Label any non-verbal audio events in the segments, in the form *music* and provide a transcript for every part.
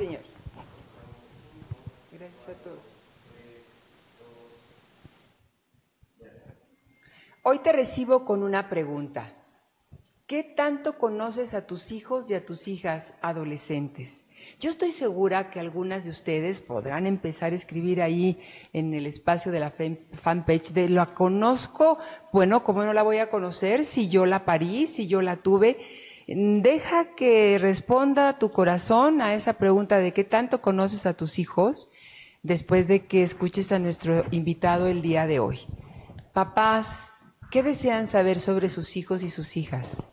señor. Gracias a todos. Hoy te recibo con una pregunta. ¿Qué tanto conoces a tus hijos y a tus hijas adolescentes? Yo estoy segura que algunas de ustedes podrán empezar a escribir ahí en el espacio de la fanpage de la conozco, bueno, ¿cómo no la voy a conocer si yo la parí, si yo la tuve? Deja que responda tu corazón a esa pregunta de qué tanto conoces a tus hijos después de que escuches a nuestro invitado el día de hoy. Papás, ¿qué desean saber sobre sus hijos y sus hijas?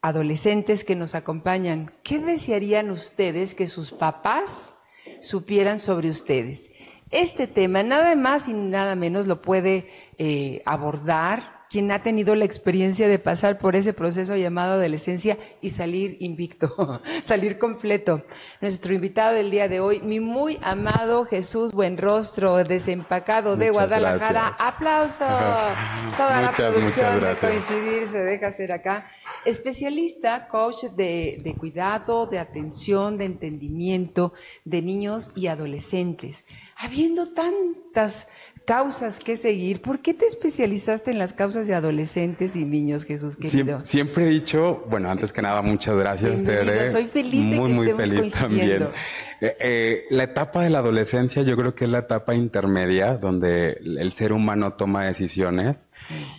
Adolescentes que nos acompañan, ¿qué desearían ustedes que sus papás supieran sobre ustedes? Este tema, nada más y nada menos, lo puede eh, abordar quien ha tenido la experiencia de pasar por ese proceso llamado adolescencia y salir invicto, *laughs* salir completo. Nuestro invitado del día de hoy, mi muy amado Jesús Buenrostro, desempacado de Guadalajara. Aplauso. *laughs* Toda la producción de coincidir se deja hacer acá. Especialista, coach de, de cuidado, de atención, de entendimiento de niños y adolescentes. Habiendo tantas causas que seguir. ¿Por qué te especializaste en las causas de adolescentes y niños, Jesús querido? Siempre, he dicho, bueno, antes que nada, muchas gracias, Tere. Soy feliz de muy, muy feliz también. Eh, eh, la etapa de la adolescencia yo creo que es la etapa intermedia donde el ser humano toma decisiones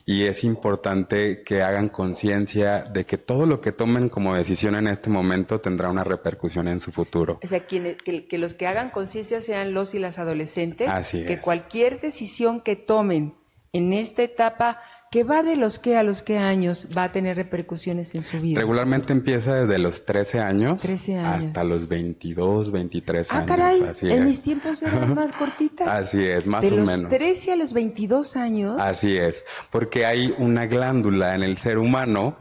y es importante que hagan conciencia de que todo lo que tomen como decisión en este momento tendrá una repercusión en su futuro. O sea, que, que, los que hagan conciencia sean los y las adolescentes. Así que cualquier decisión que tomen en esta etapa que va de los que a los que años va a tener repercusiones en su vida. Regularmente empieza desde los 13 años, hasta los 22, 23 ah, años. Caray, en mis tiempos eran más cortitas. Así es, más o menos. De los 13 a los 22 años. Así es, porque hay una glándula en el ser humano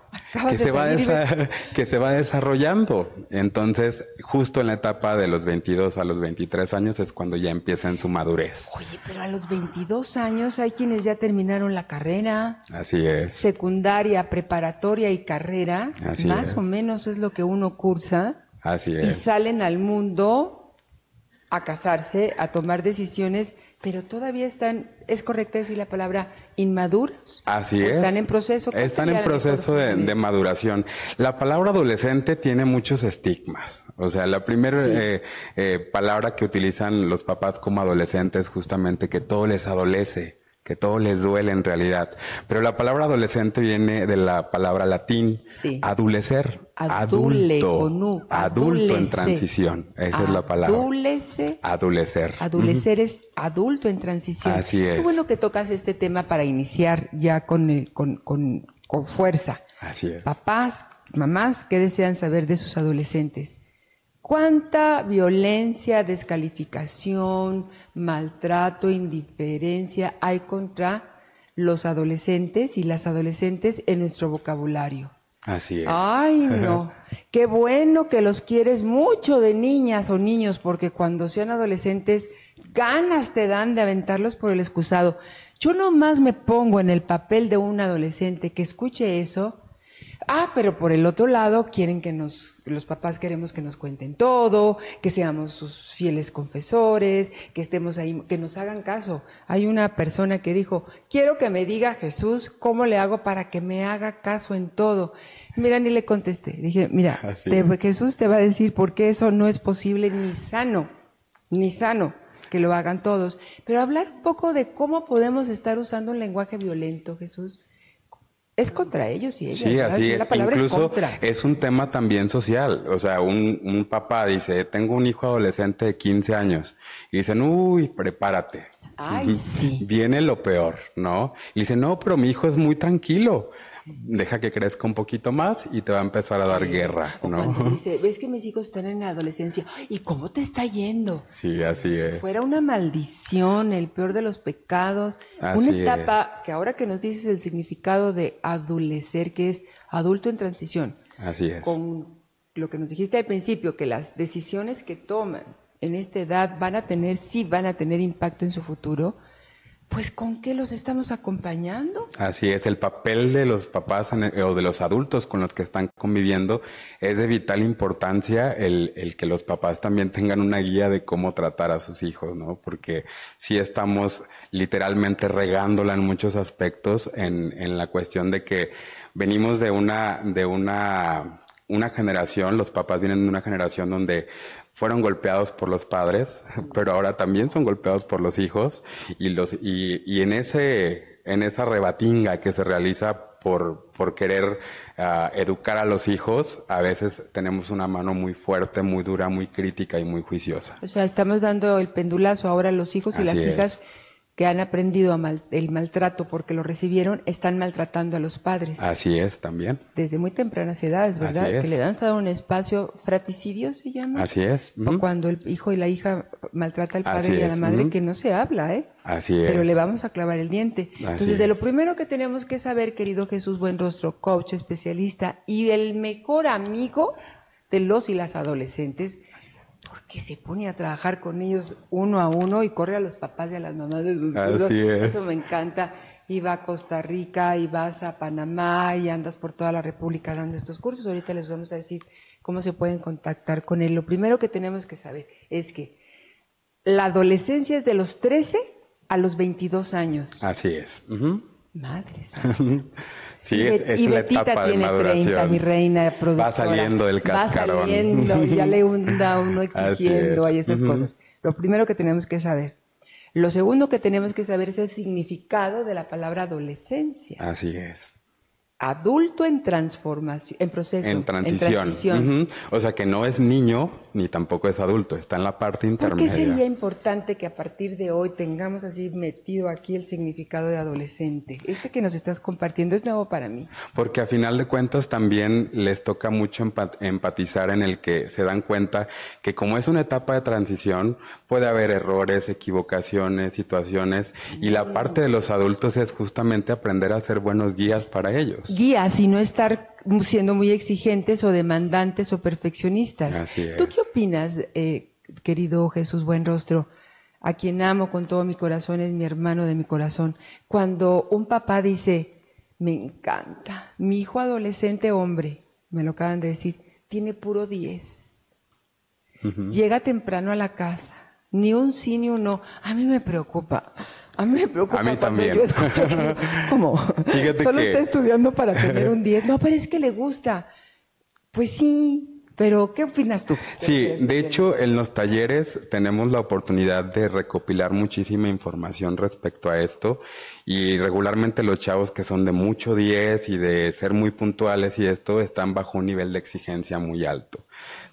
que se, va *laughs* que se va desarrollando. Entonces, justo en la etapa de los 22 a los 23 años es cuando ya empieza en su madurez. Oye, pero a los 22 años hay quienes ya terminaron la carrera. Así es. Secundaria, preparatoria y carrera. Así más o menos es lo que uno cursa. Así es. Y salen al mundo a casarse, a tomar decisiones pero todavía están, es correcta decir la palabra, inmaduros. Así es. Están en proceso. Están en proceso de, maduración. La palabra adolescente tiene muchos estigmas. O sea, la primera eh, eh, palabra que utilizan los papás como adolescentes es justamente que todo les adolece que todo les duele en realidad. Pero la palabra adolescente viene de la palabra latín, adulecer, adulto, adulto en transición. Esa es la palabra. Adulece. Adulecer. Adulecer es adulto en transición. Así es. Qué bueno que tocas este tema para iniciar ya con, el, con, con, con fuerza. Así es. Papás, mamás, ¿qué desean saber de sus adolescentes? ¿Cuánta violencia, descalificación, maltrato, indiferencia hay contra los adolescentes y las adolescentes en nuestro vocabulario? Así es. Ay, no. *laughs* Qué bueno que los quieres mucho de niñas o niños, porque cuando sean adolescentes, ganas te dan de aventarlos por el excusado. Yo nomás me pongo en el papel de un adolescente que escuche eso Ah, pero por el otro lado quieren que nos, los papás queremos que nos cuenten todo, que seamos sus fieles confesores, que estemos ahí, que nos hagan caso. Hay una persona que dijo, quiero que me diga Jesús cómo le hago para que me haga caso en todo. Mira, ni le contesté. Dije, mira, ah, Jesús te va a decir por qué eso no es posible ni sano, ni sano que lo hagan todos. Pero hablar un poco de cómo podemos estar usando un lenguaje violento, Jesús es contra ellos y ellas. Sí, así es. Incluso es, un tema también social. O sea, un, un, papá dice, tengo un hijo adolescente de 15 años. Y dicen, uy, prepárate. Ay, sí. Viene lo peor, ¿no? Y dice, no, pero mi hijo es muy tranquilo deja que crezca un poquito más y te va a empezar a dar guerra, ¿no? *laughs* dice, ves que mis hijos están en la adolescencia, ¿y cómo te está yendo? Sí, así es. Si fuera una maldición, el peor de los pecados, una etapa que ahora que nos dices el significado de adulecer, que es adulto en transición. Así es. Con lo que nos dijiste al principio, que las decisiones que toman en esta edad van a tener, sí van a tener impacto en su futuro pues ¿con qué los estamos acompañando? Así es, el papel de los papás o de los adultos con los que están conviviendo es de vital importancia el, que los papás también tengan una guía de cómo tratar a sus hijos, ¿no? Porque si estamos literalmente regándola en muchos aspectos en, en la cuestión de que venimos de una, de una, una generación, los papás vienen de una generación donde fueron golpeados por los padres, *laughs* pero ahora también son golpeados por los hijos y los y, y en ese en esa rebatinga que se realiza por, por querer uh, educar a los hijos, a veces tenemos una mano muy fuerte, muy dura, muy crítica y muy juiciosa. O sea, estamos dando el pendulazo ahora a los hijos y Así las es. Que han aprendido mal, el maltrato porque lo recibieron, están maltratando a los padres. Así es, también. Desde muy tempranas edades, ¿verdad? Que le dan un espacio, fraticidio se llama. Así es. -huh. Cuando el hijo y la hija maltrata al padre Así y a la madre, que no se habla, ¿eh? Así es. Pero le vamos a clavar el diente. Así Entonces, de lo primero que tenemos que saber, querido Jesús Buenrostro, coach, especialista y el mejor amigo de los y las adolescentes, que se pone a trabajar con ellos uno a uno y corre a los papás y a las mamás de sus hijos. Así es. Eso me encanta. Y va a Costa Rica, y vas a Panamá, y andas por toda la República dando estos cursos. Ahorita les vamos a decir cómo se pueden contactar con él. Lo primero que tenemos que saber es que la adolescencia es de los 13 a los 22 años. Así es. Uh -huh. Madres. Sí, y, es, es y la Betita etapa tiene de maduración. 30, mi reina productora. Va saliendo del cascarón. Va saliendo, ya le *laughs* anda uno exigiendo, hay esas uh -huh. cosas. Lo primero que tenemos que saber. Lo segundo que tenemos que saber es el significado de la palabra adolescencia. Así es adulto en transformación, en proceso. En transición. En transición. Uh -huh. O sea que no es niño ni tampoco es adulto, está en la parte intermedia. ¿Por qué sería importante que a partir de hoy tengamos así metido aquí el significado de adolescente? Este que nos estás compartiendo es nuevo para mí. Porque a final de cuentas también les toca mucho empatizar en el que se dan cuenta que como es una etapa de transición, puede haber errores, equivocaciones, situaciones, y la parte de los adultos es justamente aprender a ser buenos guías para ellos guías y no estar siendo muy exigentes o demandantes o perfeccionistas. Así es. ¿Tú qué opinas, eh, querido Jesús Buenrostro, a quien amo con todo mi corazón, es mi hermano de mi corazón, cuando un papá dice, me encanta, mi hijo adolescente hombre, me lo acaban de decir, tiene puro 10, uh -huh. llega temprano a la casa, ni un sí ni un no, a mí me preocupa. A mí me preocupa a mí también. yo escucho. *laughs* Fíjate Solo que... está estudiando para tener un 10. No, pero es que le gusta. Pues sí, pero ¿qué opinas tú? Sí, de hecho, en los talleres tenemos la oportunidad de recopilar muchísima información respecto a esto y regularmente los chavos que son de mucho 10 y de ser muy puntuales y esto están bajo un nivel de exigencia muy alto.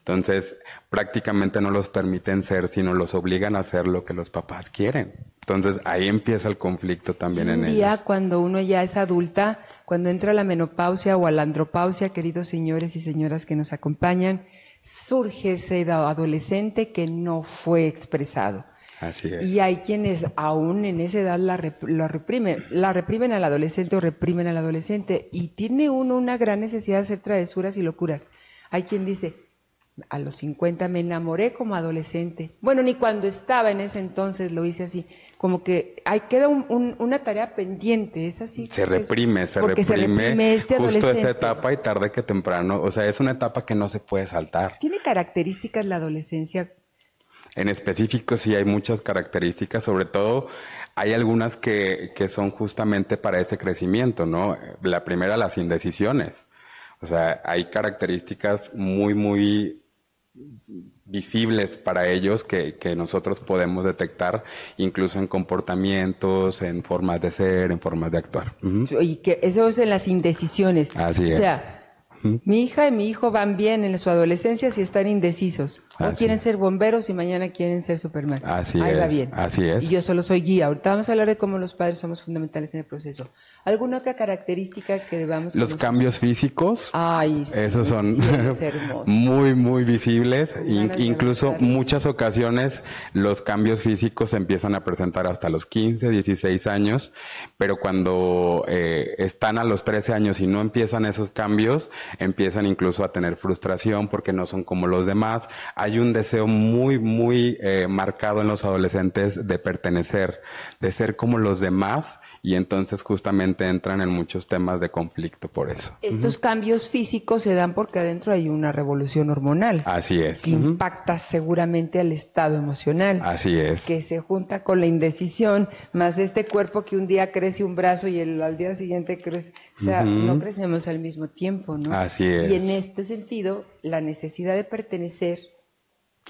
Entonces, prácticamente no los permiten ser, sino los obligan a hacer lo que los papás quieren. Entonces, ahí empieza el conflicto también en día, ellos. cuando uno ya es adulta, cuando entra la menopausia o a la andropausia, queridos señores y señoras que nos acompañan, surge ese adolescente que no fue expresado. Así es. Y hay quienes aún en esa edad la, rep la reprimen, la reprimen al adolescente o reprimen al adolescente y tiene uno una gran necesidad de hacer travesuras y locuras. Hay quien dice, a los 50 me enamoré como adolescente. Bueno, ni cuando estaba en ese entonces lo hice así. Como que hay queda un, un, una tarea pendiente, es así. Se reprime, se reprime, se reprime este justo esa etapa y tarde que temprano. O sea, es una etapa que no se puede saltar. ¿Tiene características la adolescencia? En específico sí hay muchas características, sobre todo hay algunas que, que son justamente para ese crecimiento, ¿no? La primera, las indecisiones. O sea, hay características muy, muy visibles para ellos que, que, nosotros podemos detectar incluso en comportamientos, en formas de ser, en formas de actuar. Uh -huh. Y que eso es en las indecisiones. Así o es. sea, uh -huh. mi hija y mi hijo van bien en su adolescencia si están indecisos. Hoy Así quieren ser bomberos y mañana quieren ser Superman. Así Ahí es. va bien. Así es. Y yo solo soy guía. Ahorita vamos a hablar de cómo los padres somos fundamentales en el proceso. ¿Alguna otra característica que debamos Los conocer? cambios físicos. Ay, sí, esos son *laughs* muy, muy visibles. In- incluso muchas ocasiones los cambios físicos se empiezan a presentar hasta los 15, 16 años, pero cuando eh, están a los 13 años y no empiezan esos cambios, empiezan incluso a tener frustración porque no son como los demás. Hay hay un deseo muy, muy eh, marcado en los adolescentes de pertenecer, de ser como los demás y entonces justamente entran en muchos temas de conflicto por eso. Estos cambios físicos se dan porque adentro hay una revolución hormonal. Así es. Que impacta seguramente al estado emocional. Así es. Que se junta con la indecisión, más este cuerpo que un día crece un brazo y el, al día siguiente crece. O sea, no crecemos al mismo tiempo, ¿no? Así es. Y en este sentido, la necesidad de pertenecer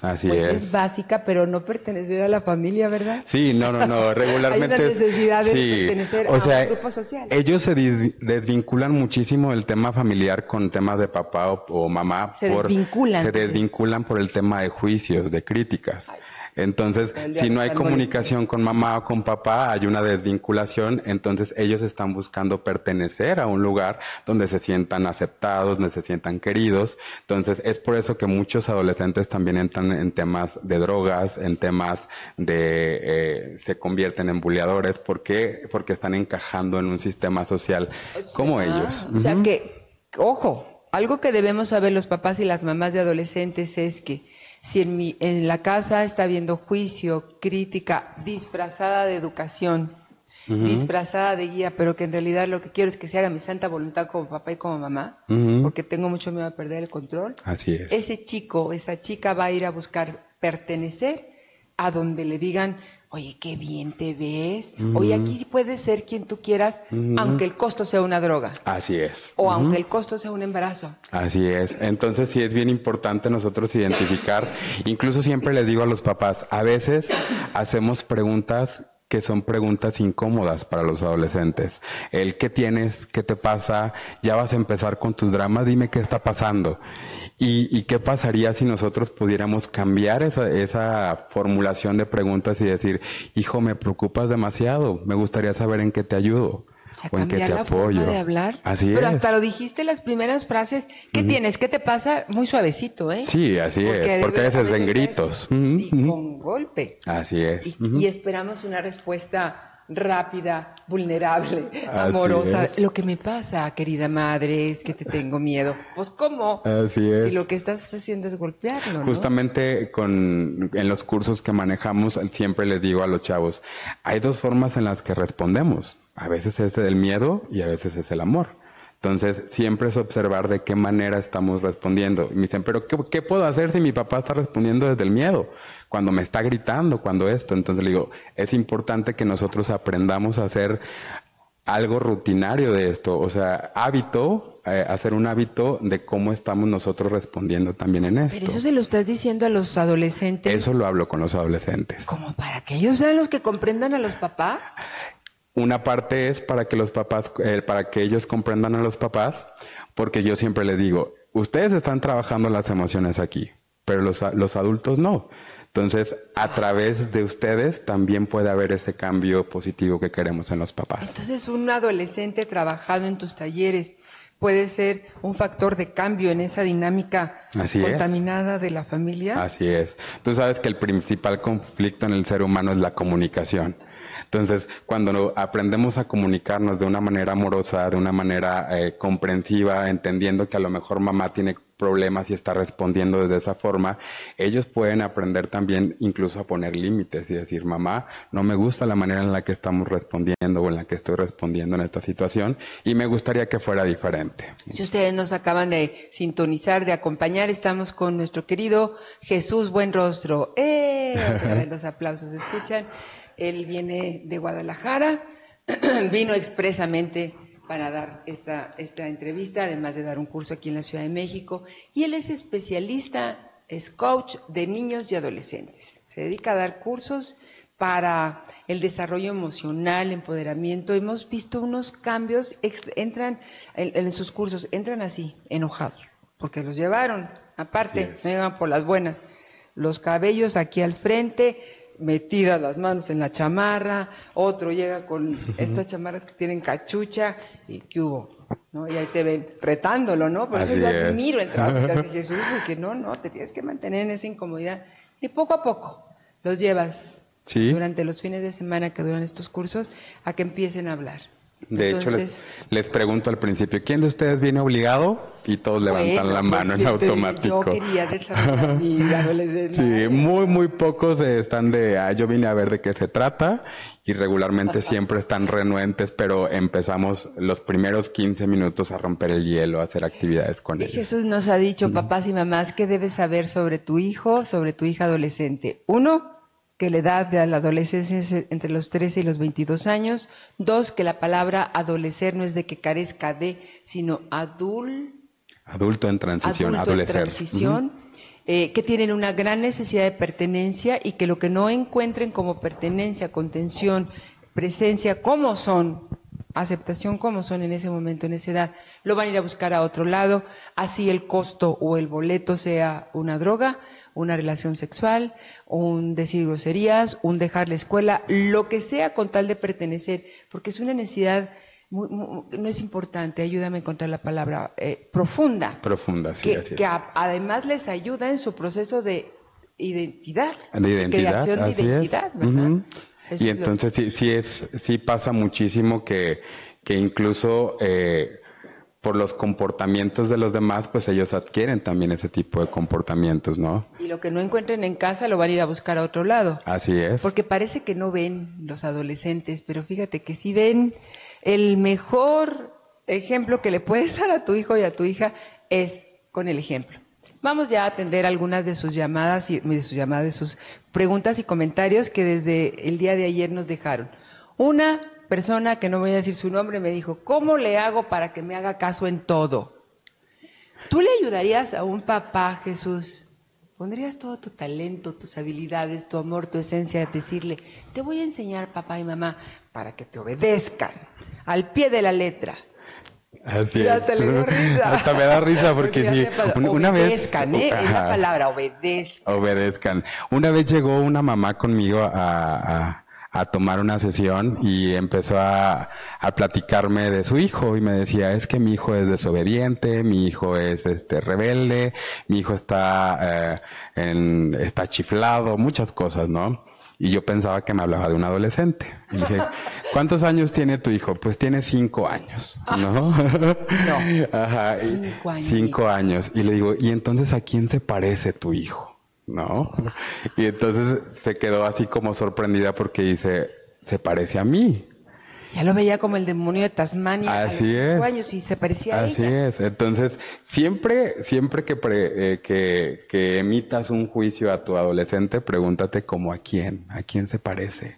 Así pues es. es básica, pero no pertenecer a la familia, ¿verdad? Sí, no, no, no, regularmente. *laughs* Hay una necesidad de sí. pertenecer o a sea, un grupo social. Ellos se desvinculan muchísimo el tema familiar con temas de papá o, o mamá. Se desvinculan. Se desvinculan por el tema de juicios, de críticas. Ay, Entonces, si no hay comunicación con mamá o con papá, hay una desvinculación, entonces ellos están buscando pertenecer a un lugar donde se sientan aceptados, donde se sientan queridos. Entonces, es por eso que muchos adolescentes también entran en temas de drogas, en temas de, eh, se convierten en buleadores. ¿Por qué? Porque están encajando en un sistema social como ellos. O sea que, ojo, algo que debemos saber los papás y las mamás de adolescentes es que si en, mi, en la casa está habiendo juicio, crítica, disfrazada de educación, uh -huh. disfrazada de guía, pero que en realidad lo que quiero es que se haga mi santa voluntad como papá y como mamá, uh -huh. porque tengo mucho miedo a perder el control. Así es. Ese chico, esa chica va a ir a buscar pertenecer a donde le digan, oye, qué bien te ves, uh -huh. oye, aquí puedes ser quien tú quieras, aunque el costo sea una droga. Así es. O aunque el costo sea un embarazo. Así es. Entonces sí es bien importante nosotros identificar, incluso siempre les digo a los papás, a veces hacemos preguntas que son preguntas incómodas para los adolescentes. El qué tienes, qué te pasa, ya vas a empezar con tus dramas, dime qué está pasando. ¿Y, y qué pasaría si nosotros pudiéramos cambiar esa, esa formulación de preguntas y decir, hijo, me preocupas demasiado, me gustaría saber en qué te ayudo? A o en qué te la apoyo. Forma de hablar. Así Pero es. hasta lo dijiste las primeras frases. ¿Qué uh -huh. tienes? ¿Qué te pasa? Muy suavecito, ¿eh? Sí, así porque es. Porque a veces en gritos. Uh -huh. Y con golpe. Así es. Y, uh -huh. y esperamos una respuesta rápida, vulnerable, amorosa. Es. Lo que me pasa, querida madre, es que te tengo miedo. Pues cómo? Así es. Si lo que estás haciendo es golpearlo, ¿no? Justamente con en los cursos que manejamos siempre les digo a los chavos, hay dos formas en las que respondemos. A veces es el miedo y a veces es el amor. Entonces, siempre es observar de qué manera estamos respondiendo. Y me dicen, pero qué, qué, puedo hacer si mi papá está respondiendo desde el miedo? Cuando me está gritando, cuando esto. Entonces le digo, es importante que nosotros aprendamos a hacer algo rutinario de esto. O sea, hábito, eh, hacer un hábito de cómo estamos nosotros respondiendo también en esto. Pero eso se lo estás diciendo a los adolescentes. Eso lo hablo con los adolescentes. Como para que ellos sean los que comprendan a los papás. Una parte es para que los papás, eh, para que ellos comprendan a los papás, porque yo siempre les digo, ustedes están trabajando las emociones aquí, pero los, los adultos no. Entonces, a través de ustedes también puede haber ese cambio positivo que queremos en los papás. Entonces, un adolescente trabajado en tus talleres puede ser un factor de cambio en esa dinámica Así contaminada es. de la familia. Así es. Tú sabes que el principal conflicto en el ser humano es la comunicación. Entonces, cuando aprendemos a comunicarnos de una manera amorosa, de una manera eh, comprensiva, entendiendo que a lo mejor mamá tiene problemas y está respondiendo de esa forma, ellos pueden aprender también incluso a poner límites y decir, mamá, no me gusta la manera en la que estamos respondiendo o en la que estoy respondiendo en esta situación y me gustaría que fuera diferente. Si ustedes nos acaban de sintonizar, de acompañar, estamos con nuestro querido Jesús Buenrostro. ¡Eh! *laughs* Los aplausos, ¿escuchan? Él viene de Guadalajara, *clears throat* vino expresamente para dar esta, esta entrevista, además de dar un curso aquí en la Ciudad de México. Y él es especialista, es coach de niños y adolescentes. Se dedica a dar cursos para el desarrollo emocional, empoderamiento. Hemos visto unos cambios, entran en, en sus cursos, entran así, enojados, porque los llevaron, aparte, yes. llegan por las buenas. Los cabellos aquí al frente, metidas las manos en la chamarra, otro llega con estas chamarras que tienen cachucha y ¿qué hubo? ¿No? Y ahí te ven retándolo, ¿no? Por Así eso yo es. admiro el trabajo de *laughs* Jesús, porque no, no, te tienes que mantener en esa incomodidad. Y poco a poco los llevas ¿Sí? durante los fines de semana que duran estos cursos a que empiecen a hablar. De hecho, les, pregunto al principio, ¿quién de ustedes viene obligado? Y todos levantan la mano en *laughs* automático. Yo quería desarrollar mi. Sí, muy, muy pocos están de, ah, yo vine a ver de qué se trata y regularmente siempre están renuentes, pero empezamos los primeros 15 minutos a romper el hielo, a hacer actividades con ellos. Jesús nos ha dicho, papás y mamás, ¿qué debes saber sobre tu hijo, sobre tu hija adolescente? Uno, que la edad de la adolescencia es entre los 13 y los 22 años. Dos, que la palabra adolecer no es de que carezca de, sino adul, adulto en transición, adulto en transición. Eh, que tienen una gran necesidad de pertenencia y que lo que no encuentren como pertenencia, contención, presencia, como son, aceptación como son en ese momento, en esa edad, lo van a ir a buscar a otro lado, así el costo o el boleto sea una droga, una relación sexual, un decir groserías, un dejar la escuela, lo que sea con tal de pertenecer, porque es una necesidad, no es importante, ayúdame a encontrar la palabra, eh, profunda. Profunda, sí, que, así que además les ayuda en su proceso de identidad. De identidad, creación de identidad, Y entonces sí, sí, es, sí pasa muchísimo que, que incluso... Eh, por los comportamientos de los demás, pues ellos adquieren también ese tipo de comportamientos, ¿no? Y lo que no encuentren en casa lo van a ir a buscar a otro lado. Así es. Porque parece que no ven los adolescentes, pero fíjate que si ven el mejor ejemplo que le puedes *laughs* dar a tu hijo y a tu hija es con el ejemplo. Vamos ya a atender algunas de sus llamadas y de sus llamadas, de sus preguntas y comentarios que desde el día de ayer nos dejaron. Una persona, que no voy a decir su nombre, me dijo, ¿cómo le hago para que me haga caso en todo? ¿Tú le ayudarías a un papá, Jesús? ¿Pondrías todo tu talento, tus habilidades, tu amor, tu esencia a decirle, te voy a enseñar papá y mamá para que te obedezcan al pie de la letra? Así es. Hasta, le risa. *laughs* hasta me da risa porque, si una obedezcan, vez... ¿eh? es la palabra, obedezcan. Obedezcan. Una vez llegó una mamá conmigo a a tomar una sesión y empezó a, a, platicarme de su hijo y me decía, es que mi hijo es desobediente, mi hijo es este rebelde, mi hijo está, eh, en, está chiflado, muchas cosas, ¿no? Y yo pensaba que me hablaba de un adolescente. Y dije, *laughs* ¿cuántos años tiene tu hijo? Pues tiene cinco años, ¿no? *laughs* no. *laughs* Ajá. Cinco años. Cinco años. Y le digo, ¿y entonces a quién se parece tu hijo? ¿No? Y entonces se quedó así como sorprendida porque dice, se parece a mí. Ya lo veía como el demonio de Tasmania. Así es. años y se parecía Así es. Entonces, siempre, siempre que, eh, que, que emitas un juicio a tu adolescente, pregúntate como a quién, a quién se parece.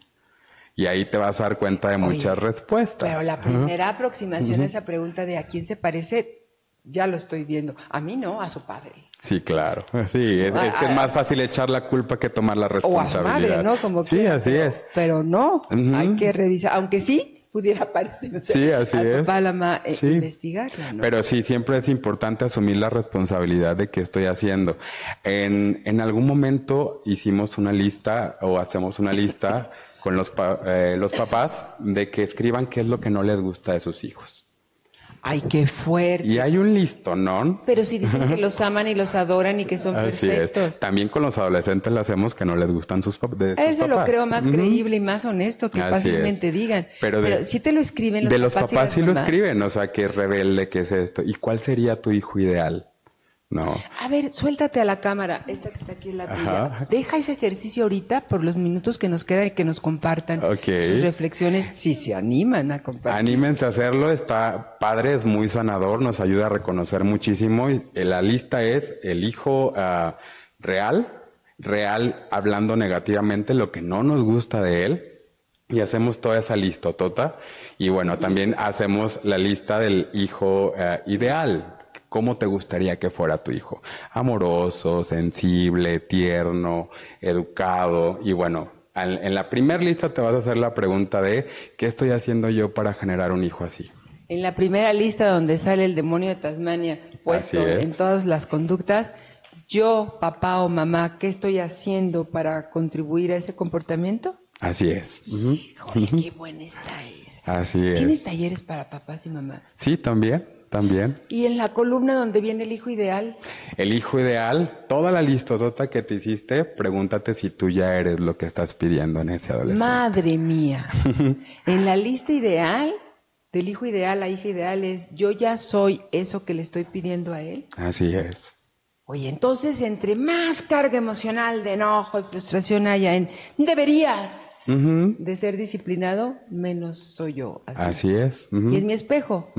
Y ahí te vas a dar cuenta de muchas respuestas. Pero la primera aproximación a esa pregunta de a quién se parece, ya lo estoy viendo. A mí no, a su padre. Sí, claro. Sí, es, que es más fácil echar la culpa que tomar la responsabilidad. O a su madre, ¿no? Como sí, así es. Pero no, hay que revisar, aunque sí pudiera parecerse sí, así es. la eh, sí. investigarla. ¿no? Pero sí, siempre es importante asumir la responsabilidad de qué estoy haciendo. En, en algún momento hicimos una lista o hacemos una lista *laughs* con los, eh, los papás de que escriban qué es lo que no les gusta de sus hijos. Ay, qué fuerte. Y hay un listo, ¿no? Pero si dicen que *laughs* los aman y los adoran y que son perfectos. También con los adolescentes le hacemos que no les gustan sus, papás. Eso lo creo más creíble y más honesto que fácilmente digan. Pero, si te lo escriben los De los papás sí lo escriben, o sea, que es rebelde, que es esto. ¿Y cuál sería tu hijo ideal? No. A ver, suéltate a la cámara, esta que está aquí en la tuya. Deja ese ejercicio ahorita por los minutos que nos quedan y que nos compartan sus reflexiones, si se animan a compartir. Anímense a hacerlo, está padre, es muy sanador, nos ayuda a reconocer muchísimo. Y la lista es el hijo ah, real, real hablando negativamente lo que no nos gusta de él. Y hacemos toda esa listotota. Y bueno, también hacemos la lista del hijo ah, ideal, ¿Cómo te gustaría que fuera tu hijo? Amoroso, sensible, tierno, educado. Y bueno, en la primera lista te vas a hacer la pregunta de ¿qué estoy haciendo yo para generar un hijo así? En la primera lista donde sale el demonio de Tasmania puesto en todas las conductas, yo, papá o mamá, ¿qué estoy haciendo para contribuir a ese comportamiento? Así es. qué buena está esa. Así es. ¿Tienes talleres para papás y mamás? Sí, también. También. Y en la columna donde viene el hijo ideal. El hijo ideal, toda la listotota que te hiciste, pregúntate si tú ya eres lo que estás pidiendo en ese adolescente. Madre mía. *laughs* en la lista ideal del hijo ideal, la hija ideal es, yo ya soy eso que le estoy pidiendo a él. Así es. Oye, entonces entre más carga emocional de enojo y frustración haya en deberías de ser disciplinado, menos soy yo. Así, es. Y es mi espejo.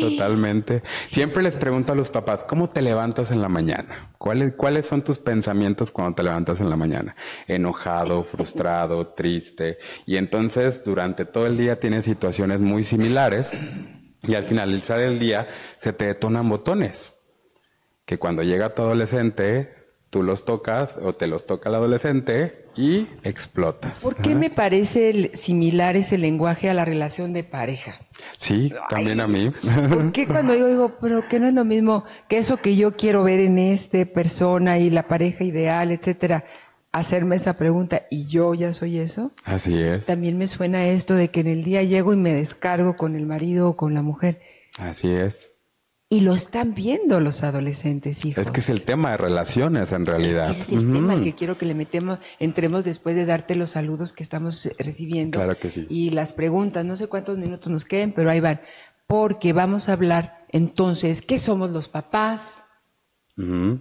Totalmente. Siempre les pregunto a los papás, ¿cómo te levantas en la mañana? ¿Cuáles, ¿Cuáles son tus pensamientos cuando te levantas en la mañana? Enojado, *laughs* frustrado, triste. Y entonces durante todo el día tienes situaciones muy similares y al finalizar el día se te detonan botones que cuando llega tu adolescente, tú los tocas o te los toca el adolescente y explotas. ¿Por qué me parece similar ese lenguaje a la relación de pareja? Sí, también a mí. ¿Por qué *laughs* cuando yo digo, pero que no es lo mismo que eso que yo quiero ver en este persona y la pareja ideal, etcétera? Hacerme esa pregunta y yo ya soy eso. Así es. También me suena esto de que en el día llego y me descargo con el marido o con la mujer. Así es. Y lo están viendo los adolescentes, hijos. Es que es el tema de relaciones, en realidad. ese es el tema al que quiero que le metemos, entremos después de darte los saludos que estamos recibiendo. Claro que sí. Y las preguntas, no sé cuántos minutos nos queden, pero ahí van. Porque vamos a hablar entonces, ¿qué somos los papás?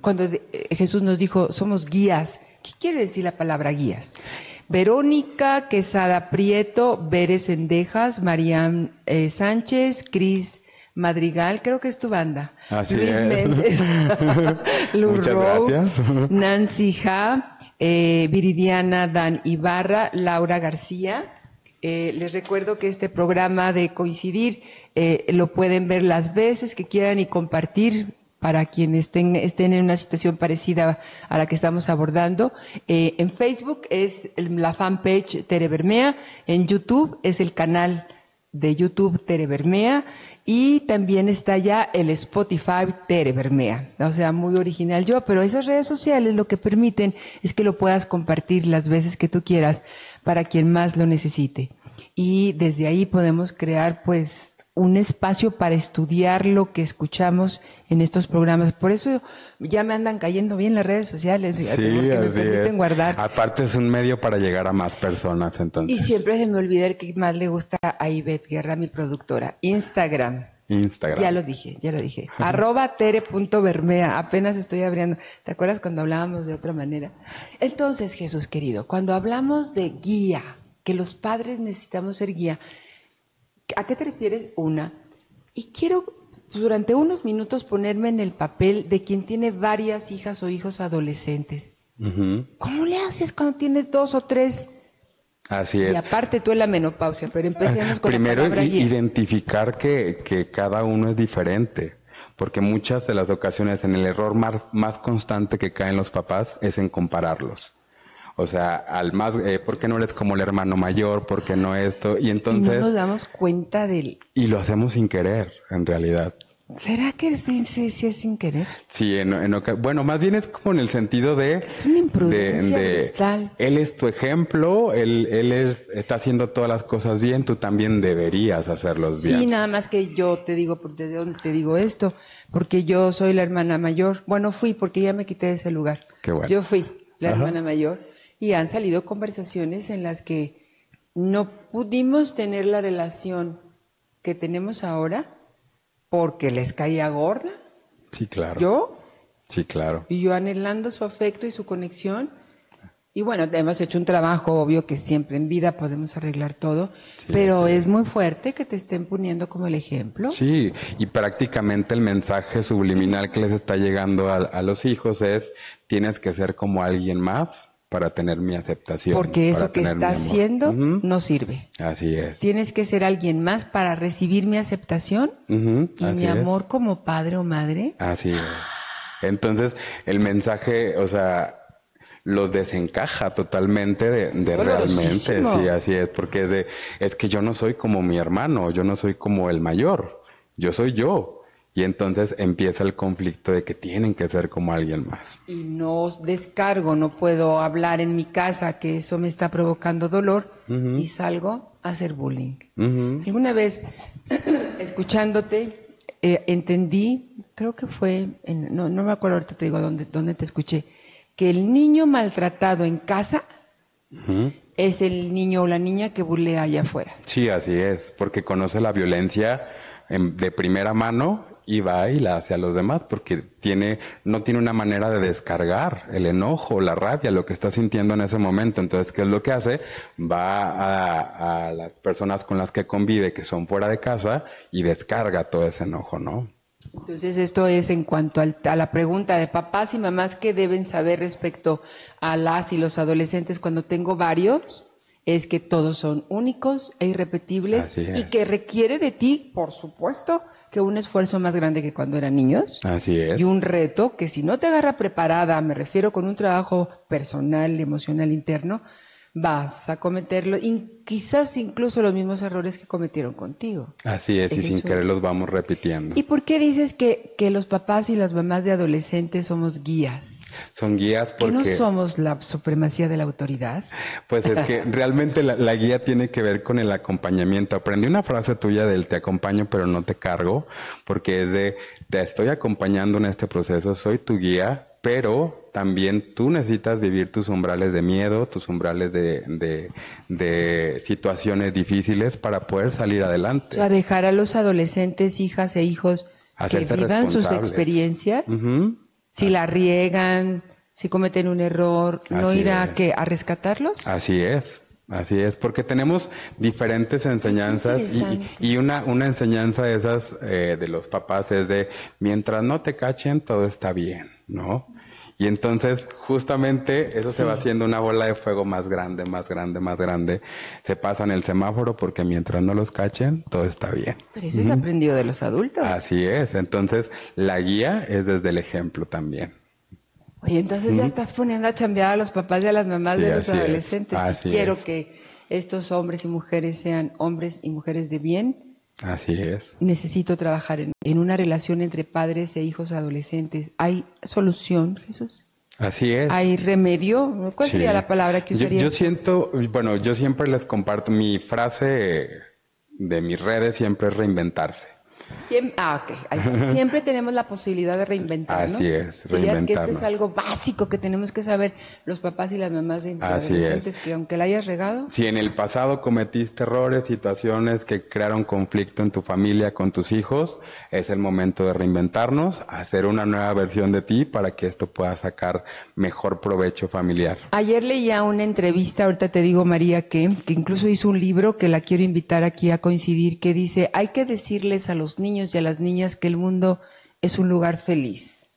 Cuando eh, Jesús nos dijo, somos guías. ¿Qué quiere decir la palabra guías? Verónica Quesada Prieto, Veres Endejas, María eh, Sánchez, Cris Madrigal, creo que es tu banda. Así Luis es. Méndez, *laughs* Lou Rhodes. Nancy Ja, eh, Viridiana Dan Ibarra, Laura García. Eh, les recuerdo que este programa de coincidir eh, lo pueden ver las veces que quieran y compartir para quienes estén, estén en una situación parecida a la que estamos abordando. Eh, en Facebook es la fanpage Tere Bermea, en YouTube es el canal de YouTube Tere Bermea y también está ya el Spotify Tere Bermea. O sea, muy original yo, pero esas redes sociales lo que permiten es que lo puedas compartir las veces que tú quieras para quien más lo necesite. Y desde ahí podemos crear pues un espacio para estudiar lo que escuchamos en estos programas. Por eso ya me andan cayendo bien las redes sociales, Sí, porque me así permiten es. guardar. Aparte es un medio para llegar a más personas, entonces. Y siempre se me olvida el que más le gusta a Ivette Guerra, mi productora. Instagram. Instagram. Ya lo dije, ya lo dije. *laughs* Arroba tere.bermea. Apenas estoy abriendo. ¿Te acuerdas cuando hablábamos de otra manera? Entonces, Jesús querido, cuando hablamos de guía, que los padres necesitamos ser guía, ¿a qué te refieres? Una. Y quiero durante unos minutos ponerme en el papel de quien tiene varias hijas o hijos adolescentes. ¿Cómo le haces cuando tienes dos o tres? Así Y es. aparte tú en la menopausia, pero empecemos con Primero, la identificar que, que cada uno es diferente. Porque muchas de las ocasiones en el error más, más constante que caen los papás es en compararlos. O sea, al más, eh, ¿por qué no eres como el hermano mayor? ¿Por qué no esto? Y y no entonces, nos damos cuenta del... y lo hacemos sin querer, en realidad. ¿Será que sí, sí, sí es sin querer? Sí, en, en bueno, más bien es como en el sentido de... Es una imprudencia brutal. Él es tu ejemplo, él, él es, está haciendo todas las cosas bien, tú también deberías hacerlos bien. Sí, nada más que yo te digo, ¿por- ¿de dónde te digo esto? Porque yo soy la hermana mayor. Bueno, fui porque ya me quité de ese lugar. Qué bueno. Yo fui la Ajá. hermana mayor y han salido conversaciones en las que no pudimos tener la relación que tenemos ahora porque les caía gorda. Sí, claro. Yo Sí, claro. y yo anhelando su afecto y su conexión. Y bueno, hemos hecho un trabajo obvio que siempre en vida podemos arreglar todo, Sí, pero sí. es muy fuerte que te estén poniendo como el ejemplo. Sí, y prácticamente el mensaje subliminal que les está llegando a, a los hijos es, tienes que ser como alguien más para tener mi aceptación. Porque eso que amor. haciendo no sirve. Así es. Tienes que ser alguien más para recibir mi aceptación y así mi es. amor como padre o madre. Así es. Entonces, el mensaje, o sea, los desencaja totalmente de, de realmente, sí, así es, porque es de, es que yo no soy como mi hermano, yo no soy como el mayor, yo soy yo. Y entonces empieza el conflicto de que tienen que ser como alguien más. Y no descargo, no puedo hablar en mi casa que eso me está provocando dolor y salgo a hacer bullying. Ujú. Alguna vez, *clears throat* escuchándote, eh, entendí, creo que fue, en- no, no me acuerdo ahorita te digo dónde, dónde te escuché, que el niño maltratado en casa es el niño o la niña que bulea allá afuera. Sí, así es, porque conoce la violencia de primera mano y va y la hace a los demás porque tiene, no tiene una manera de descargar el enojo, la rabia, lo que está sintiendo en ese momento. Entonces, ¿qué es lo que hace? Va a, a las personas con las que convive, que son fuera de casa, y descarga todo ese enojo, ¿no? Entonces, esto es en cuanto a la pregunta de papás y mamás que deben saber respecto a las y los adolescentes cuando tengo varios, es que todos son únicos e irrepetibles y que requiere de ti, por supuesto, que un esfuerzo más grande que cuando eran niños. Así es. Y un reto que si no te agarra preparada, me refiero con un trabajo personal, emocional, interno, vas a cometerlo, quizás incluso los mismos errores que cometieron contigo. Así es, y sin querer los vamos repitiendo. ¿Y por qué dices que, que los papás y las mamás de adolescentes somos guías? Son guías porque... ¿Que no somos la supremacía de la autoridad? Pues es que realmente la, la, guía tiene que ver con el acompañamiento. Aprendí una frase tuya del te acompaño pero no te cargo, porque es de te estoy acompañando en este proceso, soy tu guía, pero también tú necesitas vivir tus umbrales de miedo, tus umbrales de, de, situaciones difíciles para poder salir adelante. O sea, dejar a los adolescentes, hijas e hijos que vivan sus experiencias, si la riegan, si cometen un error, ¿no irá a, a rescatarlos? Así es. Así es, porque tenemos diferentes enseñanzas y, y, una, una enseñanza de esas eh, de los papás es de mientras no te cachen todo está bien, ¿no? Y entonces, justamente, eso se va haciendo una bola de fuego más grande, más grande, más grande. Se pasa en el semáforo porque mientras no los cachen, todo está bien. Pero eso es aprendido de los adultos. Así es. Entonces, la guía es desde el ejemplo también. Oye, entonces ya estás poniendo a chambear a los papás y a las mamás de los adolescentes. quiero que estos hombres y mujeres sean hombres y mujeres de bien, Así es. Necesito trabajar en, una relación entre padres e hijos adolescentes. ¿Hay solución, Jesús? Así es. ¿Hay remedio? ¿Cuál sería la palabra que usaría? Yo, yo, siento, bueno, yo siempre les comparto mi frase de mis redes, siempre es reinventarse. Siempre, ah, *laughs* Siempre tenemos la posibilidad de reinventarnos. Así es, reinventarnos. que esto es algo básico que tenemos que saber los papás y las mamás de adolescentes, que aunque la hayas regado. Si en el pasado cometiste errores, situaciones que crearon conflicto en tu familia con tus hijos, es el momento de reinventarnos, hacer una nueva versión de ti para que esto pueda sacar mejor provecho familiar. Ayer leía una entrevista, ahorita te digo María, que, que incluso hizo un libro que la quiero invitar aquí a coincidir, que dice, hay que decirles a los niños y a las niñas que el mundo es un lugar feliz.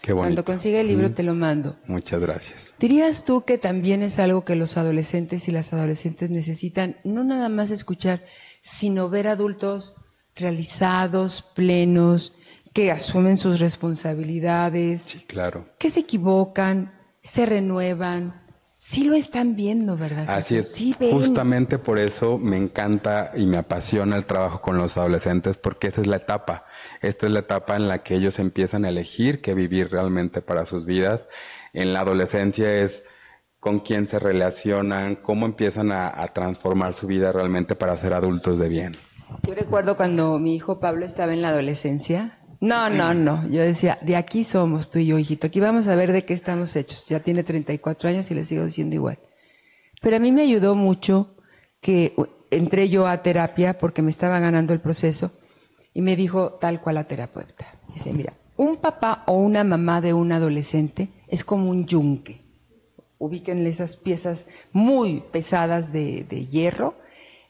Qué bonito. Cuando consiga el libro te lo mando. Muchas gracias. ¿Dirías tú que también es algo que los adolescentes y las adolescentes necesitan, no nada más escuchar, sino ver adultos realizados, plenos, que asumen sus responsabilidades? Sí, claro. Que se equivocan, se renuevan, Sí lo están viendo, ¿verdad? Así es. Sí Justamente por eso me encanta y me apasiona el trabajo con los adolescentes, porque esa es la etapa. Esta es la etapa en la que ellos empiezan a elegir qué vivir realmente para sus vidas. En la adolescencia es con quién se relacionan, cómo empiezan a, a transformar su vida realmente para ser adultos de bien. Yo recuerdo cuando mi hijo Pablo estaba en la adolescencia, no, no, no. Yo decía, de aquí somos tú y yo, hijito. Aquí vamos a ver de qué estamos hechos. Ya tiene 34 años y le sigo diciendo igual. Pero a mí me ayudó mucho que entré yo a terapia porque me estaba ganando el proceso y me dijo tal cual la terapeuta. Dice, mira, un papá o una mamá de un adolescente es como un yunque. Ubiquen esas piezas muy pesadas de, de hierro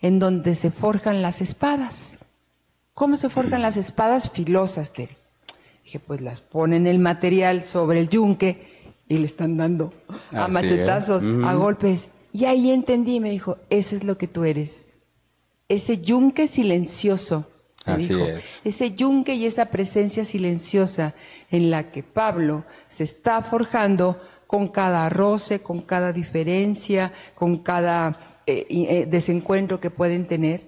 en donde se forjan las espadas. ¿Cómo se forjan las espadas filosas, Tere? Dije, pues las ponen el material sobre el yunque y le están dando a machetazos, a golpes. Y ahí entendí, me dijo, eso es lo que tú eres. Ese yunque silencioso. Así es. Ese yunque y esa presencia silenciosa en la que Pablo se está forjando con cada roce, con cada diferencia, con cada eh, eh, desencuentro que pueden tener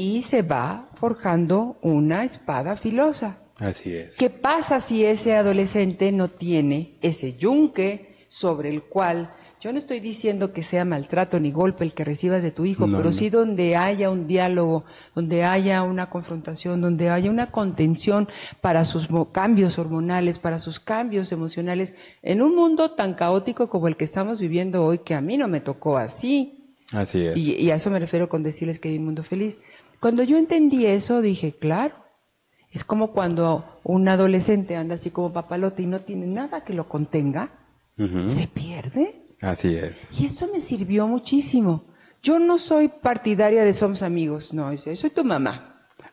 y se va forjando una espada filosa. Así es. ¿Qué pasa si ese adolescente no tiene ese yunque sobre el cual yo no estoy diciendo que sea maltrato ni golpe el que recibas de tu hijo, pero sí donde haya un diálogo, donde haya una confrontación, donde haya una contención para sus cambios hormonales, para sus cambios emocionales, en un mundo tan caótico como el que estamos viviendo hoy, que a mí no me tocó así. Así es. Y, y a eso me refiero con decirles que hay un mundo feliz. Cuando yo entendí eso, dije, claro, es como cuando un adolescente anda así como papalote y no tiene nada que lo contenga, se pierde. Así es. Y eso me sirvió muchísimo. Yo no soy partidaria de somos amigos, no, soy tu mamá.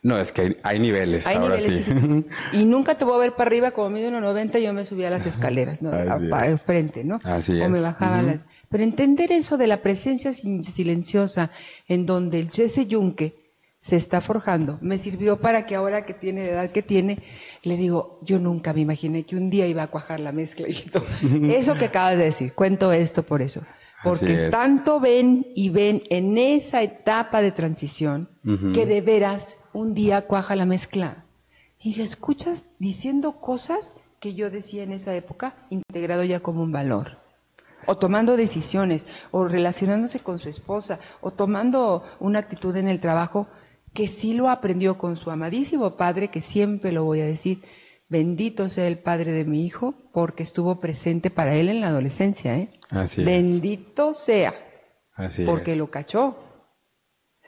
No, es que hay, niveles, ahora sí. *laughs* Y nunca te voy a ver para arriba, como mido 1,90, yo me subía a las escaleras, ¿no? Al frente, ¿no? Así o me bajaba las... Pero entender eso de la presencia silenciosa en donde Jesse Yunque se está forjando, me sirvió para que ahora que tiene la edad que tiene, le digo, yo nunca me imaginé que un día iba a cuajar la mezcla. *laughs* Eso que acabas de decir, cuento esto por eso. Porque tanto ven y ven en esa etapa de transición que de veras un día cuaja la mezcla. Y le escuchas diciendo cosas que yo decía en esa época, integrado ya como un valor o tomando decisiones, o relacionándose con su esposa, o tomando una actitud en el trabajo que sí lo aprendió con su amadísimo padre, que siempre lo voy a decir, bendito sea el padre de mi hijo, porque estuvo presente para él en la adolescencia, ¿eh? Así bendito sea, Así porque lo cachó.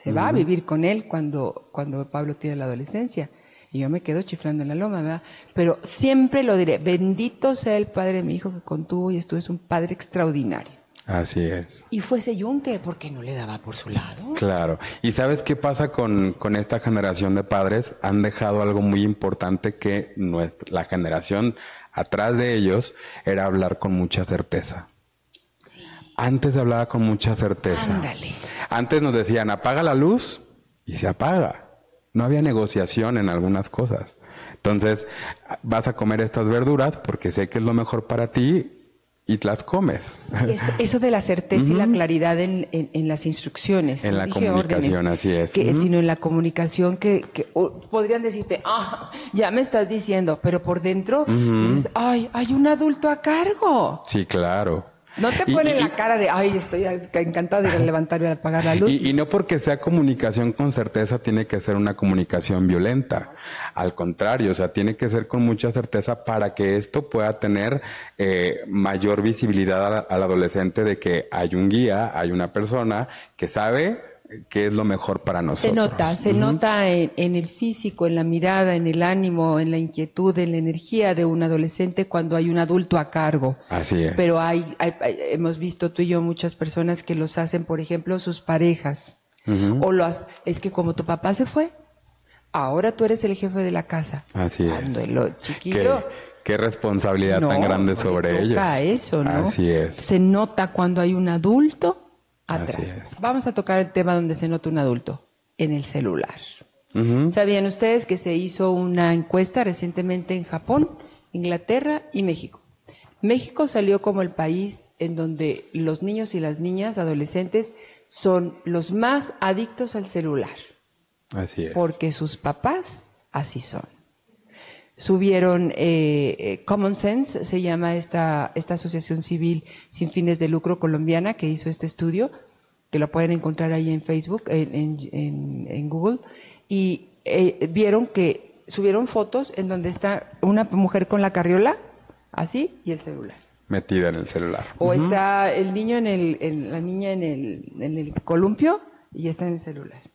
Se va a vivir con él cuando, cuando Pablo tiene la adolescencia. Y yo me quedo chiflando en la loma, ¿verdad? Pero siempre lo diré, bendito sea el padre de mi hijo que contuvo y estuvo, es un padre extraordinario. Así es. Y fue ese yunque, porque no le daba por su lado. Claro. ¿Y sabes qué pasa con, con esta generación de padres? Han dejado algo muy importante que nuestra, la generación atrás de ellos era hablar con mucha certeza. Sí. Antes hablaba con mucha certeza. Ándale. Antes nos decían, apaga la luz y se apaga. No había negociación en algunas cosas. Entonces, vas a comer estas verduras porque sé que es lo mejor para ti y las comes. eso, de la certeza y la claridad en, las instrucciones. En la comunicación, así es. Sino en la comunicación que, podrían decirte, ah, ya me estás diciendo, pero por dentro, ay, hay un adulto a cargo. Sí, claro. No te ponen la cara de, ay, estoy encantado de levantarme a apagar la luz. Y, no porque sea comunicación con certeza tiene que ser una comunicación violenta. Al contrario, o sea, tiene que ser con mucha certeza para que esto pueda tener eh, mayor visibilidad al adolescente de que hay un guía, hay una persona que sabe qué es lo mejor para nosotros. Se nota, se nota en, el físico, en la mirada, en el ánimo, en la inquietud, en la energía de un adolescente cuando hay un adulto a cargo. Así es. Pero hay, hemos visto tú y yo muchas personas que los hacen, por ejemplo, sus parejas. O los, es que como tu papá se fue, ahora tú eres el jefe de la casa. Así cuando es. chiquillo. Qué, responsabilidad tan grande sobre ellos. eso, ¿no? Así es. Se nota cuando hay un adulto atrás. Vamos a tocar el tema donde se nota un adulto, en el celular. ¿Sabían ustedes que se hizo una encuesta recientemente en Japón, Inglaterra y México? México salió como el país en donde los niños y las niñas adolescentes son los más adictos al celular. Así es. Porque sus papás así son subieron eh, eh, Common Sense, se llama esta, esta asociación civil sin fines de lucro colombiana que hizo este estudio, que lo pueden encontrar ahí en Facebook, en, en, en Google, y eh, vieron que subieron fotos en donde está una mujer con la carriola, así, y el celular. Metida en el celular. O está el niño en el, en, la niña en el, en el columpio y está en el celular.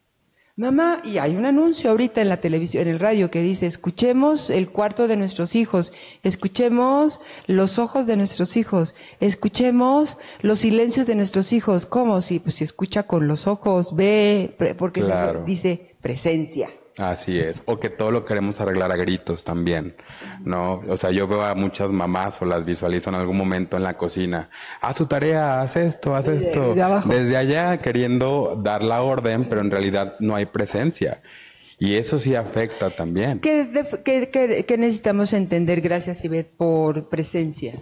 Mamá, y hay un anuncio ahorita en la televisión, en el radio que dice, escuchemos el cuarto de nuestros hijos, escuchemos los ojos de nuestros hijos, escuchemos los silencios de nuestros hijos. ¿Cómo? Si, pues si escucha con los ojos, ve, porque dice presencia. Así es, o que todo lo queremos arreglar a gritos también, ¿no? O sea, yo veo a muchas mamás o las visualizo en algún momento en la cocina, haz tu tarea, haz esto, haz esto, desde allá queriendo dar la orden, pero en realidad no hay presencia. Y eso sí afecta también. ¿Qué, qué, qué necesitamos entender, gracias Ivette, por presencia?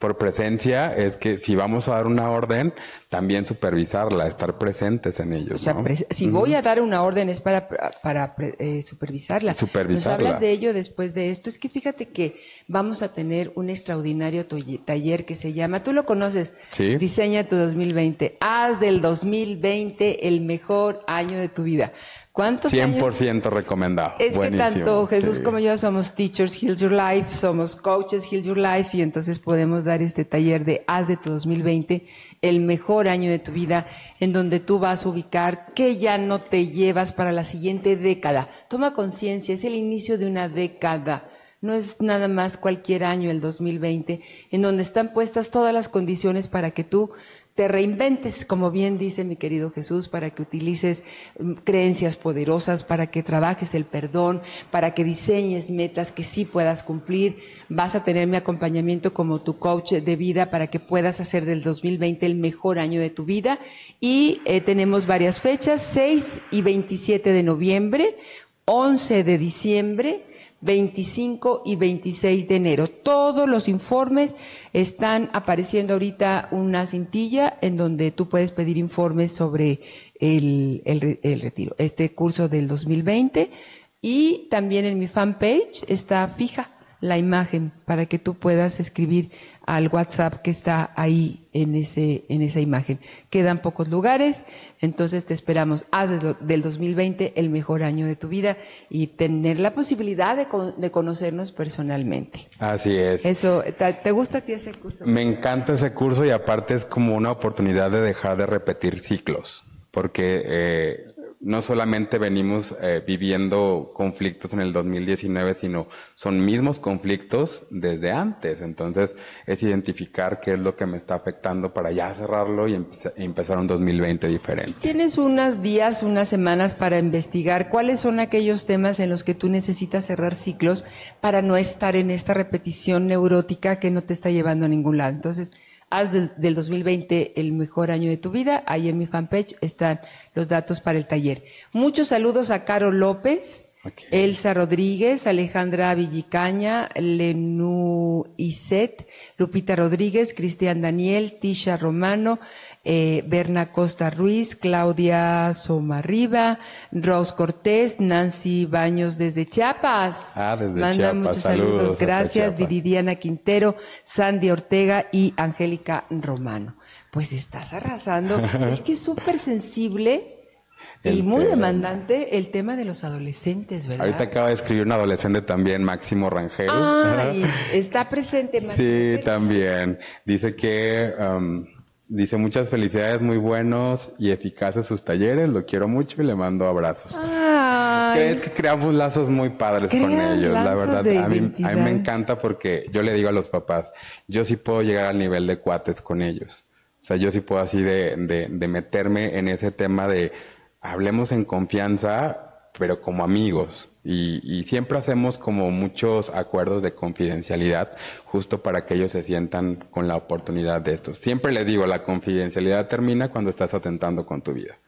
Por presencia es que si vamos a dar una orden, también supervisarla, estar presentes en ellos. O sea, si voy a dar una orden es para, para eh, supervisarla. Supervisarla. Nos hablas de ello después de esto. Es que fíjate que vamos a tener un extraordinario taller que se llama, tú lo conoces, ¿Sí? Diseña tu 2020. Haz del 2020 el mejor año de tu vida. ¿Cuántos 100% recomendado. Es que tanto Jesús como yo somos teachers Heal Your Life, somos coaches Heal Your Life y entonces podemos dar este taller de Haz de tu 2020 el mejor año de tu vida en donde tú vas a ubicar que ya no te llevas para la siguiente década. Toma conciencia, es el inicio de una década. No es nada más cualquier año, el 2020, en donde están puestas todas las condiciones para que tú te reinventes, como bien dice mi querido Jesús, para que utilices mm, creencias poderosas, para que trabajes el perdón, para que diseñes metas que sí puedas cumplir. Vas a tener mi acompañamiento como tu coach de vida para que puedas hacer del 2020 el mejor año de tu vida. Y eh, tenemos varias fechas, 6 y 27 de noviembre, 11 de diciembre, 25 y 26 de enero. Todos los informes están apareciendo ahorita una cintilla en donde tú puedes pedir informes sobre el, el, retiro, este curso del 2020 y también en mi fanpage está fija la imagen para que tú puedas escribir al WhatsApp que está ahí en ese en esa imagen. Quedan pocos lugares, entonces te esperamos. Haz del 2020 el mejor año de tu vida y tener la posibilidad de, conocernos personalmente. Así es. Eso, ¿te, gusta a ti ese curso? Me encanta ese curso y aparte es como una oportunidad de dejar de repetir ciclos, porque eh, no solamente venimos eh, viviendo conflictos en el 2019, sino son mismos conflictos desde antes. Entonces, es identificar qué es lo que me está afectando para ya cerrarlo y empezar un 2020 diferente. Tienes unos días, unas semanas para investigar cuáles son aquellos temas en los que tú necesitas cerrar ciclos para no estar en esta repetición neurótica que no te está llevando a ningún lado. Entonces, haz del, 2020 el mejor año de tu vida. Ahí en mi fanpage están los datos para el taller. Muchos saludos a Caro López, Elsa Rodríguez, Alejandra Villicaña, Lenú Iset, Lupita Rodríguez, Cristian Daniel, Tisha Romano, eh, Berna Costa Ruiz, Claudia Somarriba, Rose Cortés, Nancy Baños desde Chiapas. Ah, desde Manda muchos saludos. Gracias, Viridiana Quintero, Sandy Ortega y Angélica Romano. Pues estás arrasando. *laughs* es que es súper sensible. y muy demandante el tema de los adolescentes, ¿verdad? Ahorita acaba de escribir un adolescente también, Máximo Rangel. *laughs* está presente Máximo. Sí, también. Dice que um, Dice muchas felicidades, muy buenos y eficaces sus talleres, lo quiero mucho y le mando abrazos. Ay. que creamos lazos muy padres con ellos, la verdad. A mí, a mí, me encanta porque yo le digo a los papás, yo sí puedo llegar al nivel de cuates con ellos. O sea, yo sí puedo así de, de, de meterme en ese tema de hablemos en confianza, pero como amigos. Y, y, siempre hacemos como muchos acuerdos de confidencialidad justo para que ellos se sientan con la oportunidad de esto. Siempre les digo, la confidencialidad termina cuando estás atentando con tu vida.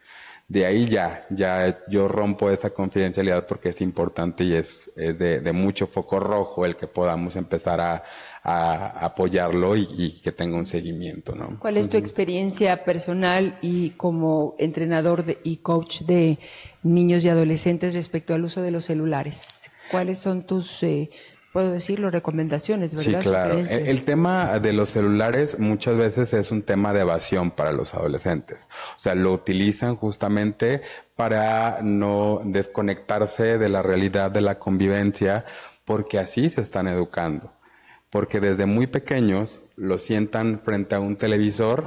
De ahí ya, ya yo rompo esa confidencialidad porque es importante y es, es de, de mucho foco rojo el que podamos empezar a, a apoyarlo y, que tenga un seguimiento, ¿no? ¿Cuál es tu experiencia personal y como entrenador y coach de niños y adolescentes respecto al uso de los celulares? ¿Cuáles son tus, eh, puedo decirlo, recomendaciones, verdad? Sí, claro. El, tema de los celulares muchas veces es un tema de evasión para los adolescentes. O sea, lo utilizan justamente para no desconectarse de la realidad de la convivencia porque así se están educando porque desde muy pequeños lo sientan frente a un televisor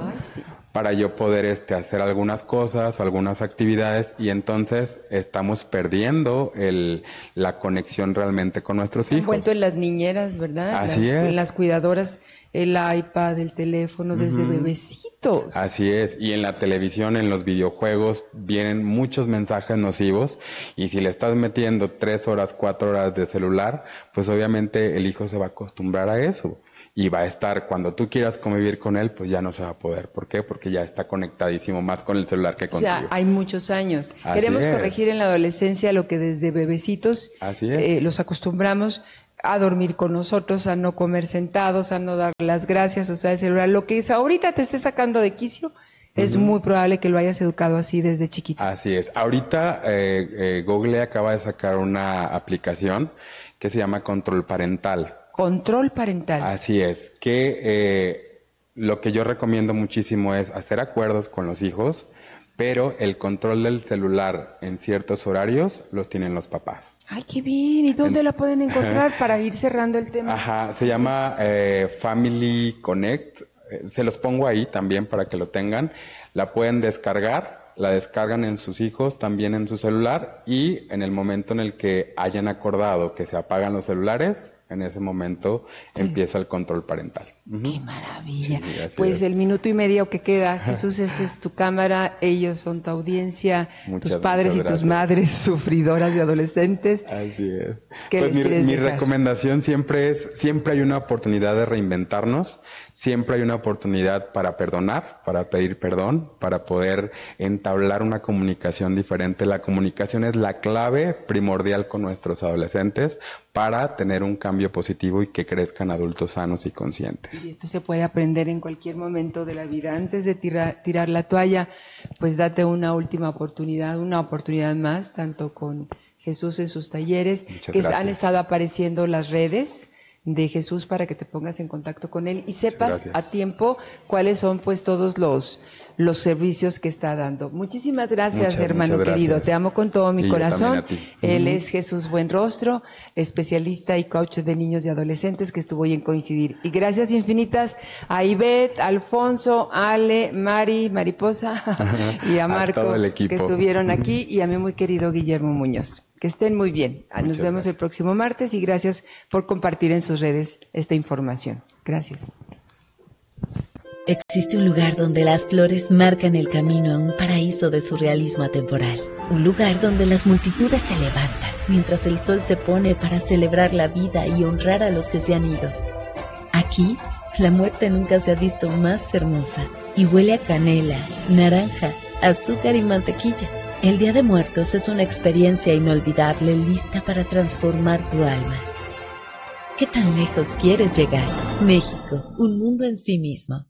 para yo poder este, hacer algunas cosas o algunas actividades y entonces estamos perdiendo el, la conexión realmente con nuestros hijos. Vuelto en las niñeras, ¿verdad? Así las, es. las cuidadoras, el iPad, el teléfono, desde bebecitos. Así es. Y en la televisión, en los videojuegos, vienen muchos mensajes nocivos y si le estás metiendo tres horas, cuatro horas de celular, pues obviamente el hijo se va a acostumbrar a eso y va a estar, cuando tú quieras convivir con él, pues ya no se va a poder. ¿Por qué? Porque ya está conectadísimo más con el celular que contigo. Ya hay muchos años. Queremos corregir en la adolescencia lo que desde bebecitos Así eh, los acostumbramos a dormir con nosotros, a no comer sentados, a no dar las gracias, o sea, el celular. Lo que ahorita te esté sacando de quicio, es muy probable que lo hayas educado así desde chiquito. Así es. Ahorita eh, eh, Google acaba de sacar una aplicación que se llama Control Parental. Control Parental. Así es. Que eh, lo que yo recomiendo muchísimo es hacer acuerdos con los hijos, pero el control del celular en ciertos horarios los tienen los papás. Ay, qué bien. ¿Y dónde la pueden encontrar *laughs* para ir cerrando el tema? Ajá, se llama Family Connect eh, se los pongo ahí también para que lo tengan. La pueden descargar, la descargan en sus hijos, también en su celular y en el momento en el que hayan acordado que se apagan los celulares, en ese momento empieza el control parental. ¡Qué maravilla! pues el minuto y medio que queda, Jesús, esta es tu cámara, ellos son tu audiencia, tus padres y tus madres *laughs* sufridoras de adolescentes. Así es. pues mi, mi recomendación siempre es, siempre hay una oportunidad de reinventarnos, siempre hay una oportunidad para perdonar, para pedir perdón, para poder entablar una comunicación diferente. La comunicación es la clave primordial con nuestros adolescentes para tener un cambio positivo y que crezcan adultos sanos y conscientes. Y esto se puede aprender en cualquier momento de la vida. Antes de tirar la toalla, pues date una última oportunidad, una oportunidad más, tanto con Jesús en sus talleres, que han estado apareciendo las redes de Jesús para que te pongas en contacto con él y sepas a tiempo cuáles son pues todos los los servicios que está dando. Muchísimas gracias, hermano querido. Te amo con todo mi corazón. Él es Jesús Buenrostro, especialista y coach de niños y adolescentes que estuvo hoy en Coincidir. Y gracias infinitas a Ivette, Alfonso, Ale, Mari, Mariposa *laughs* y a Marco que estuvieron aquí *laughs* y a mi muy querido Guillermo Muñoz. Que estén muy bien. Nos vemos el próximo martes y gracias por compartir en sus redes esta información. Gracias. Existe un lugar donde las flores marcan el camino a un paraíso de surrealismo atemporal. Un lugar donde las multitudes se levantan mientras el sol se pone para celebrar la vida y honrar a los que se han ido. Aquí, la muerte nunca se ha visto más hermosa y huele a canela, naranja, azúcar y mantequilla. El Día de Muertos es una experiencia inolvidable lista para transformar tu alma. ¿Qué tan lejos quieres llegar? México, un mundo en sí mismo.